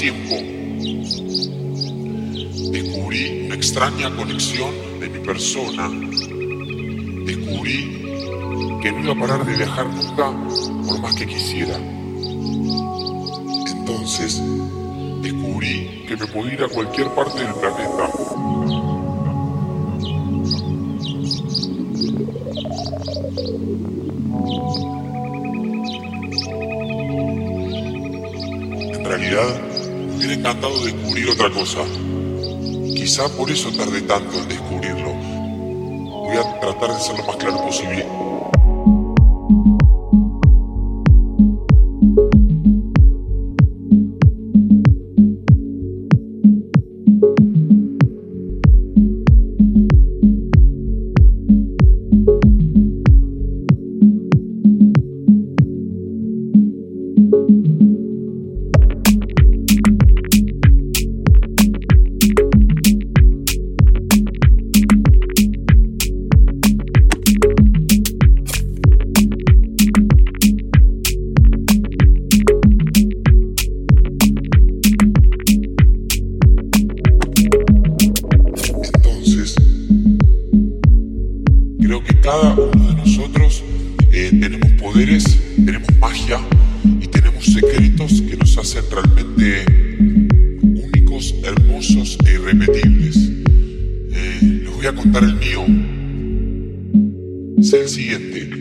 tiempo descubrí una extraña conexión de mi persona. Descubrí que no iba a parar de viajar nunca por más que quisiera. Entonces descubrí que me podía ir a cualquier parte del planeta. Encantado descubrir otra cosa. Quizá por eso tardé tanto en descubrirlo. Voy a tratar de ser lo más claro posible. Contar el mío. Es el siguiente.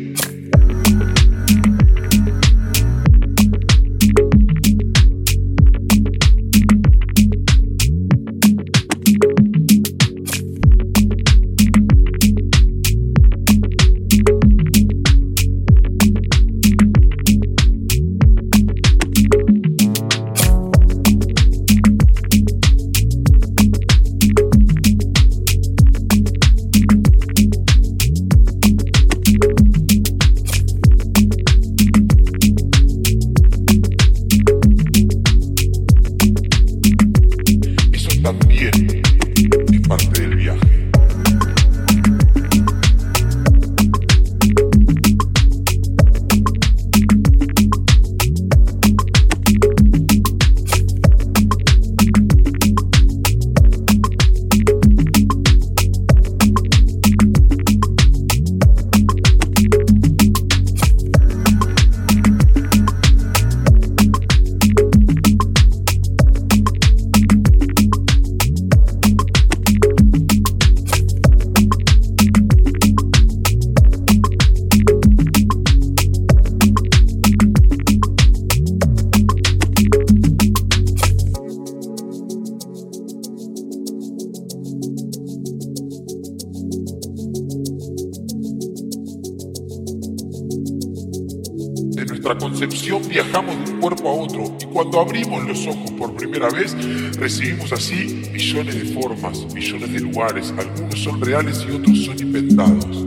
Recibimos así millones de formas, millones de lugares, algunos son reales y otros son inventados.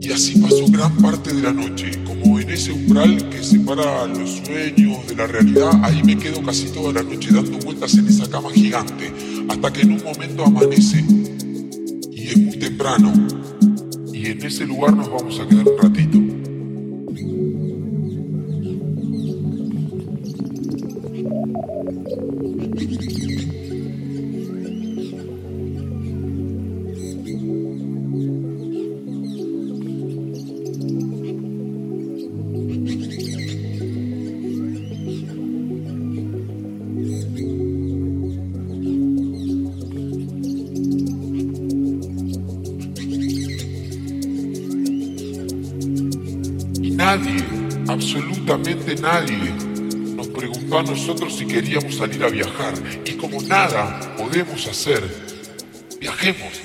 Y así pasó gran parte de la noche, como en ese umbral que separa los sueños de la realidad, ahí me quedo casi toda la noche dando vueltas en esa cama gigante, hasta que en un momento amanece y es muy temprano y en ese lugar nos vamos a quedar un ratito. Nadie, absolutamente nadie, a nosotros si queríamos salir a viajar. Y como nada podemos hacer, viajemos.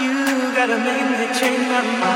You gotta make me change my mind.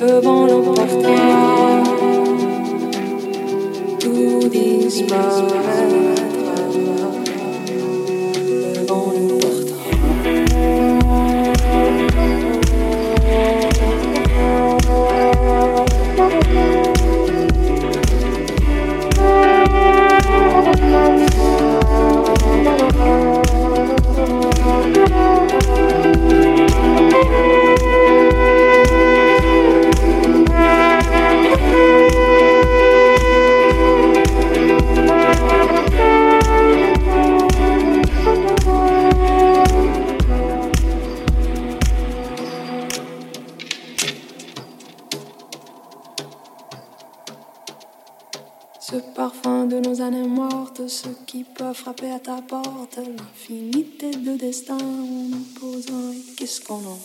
cheveux vont l'emporter. Tout disparaît. qui peut frapper à ta porte. L'infinité de destin en nous posant et qu'est-ce qu'on en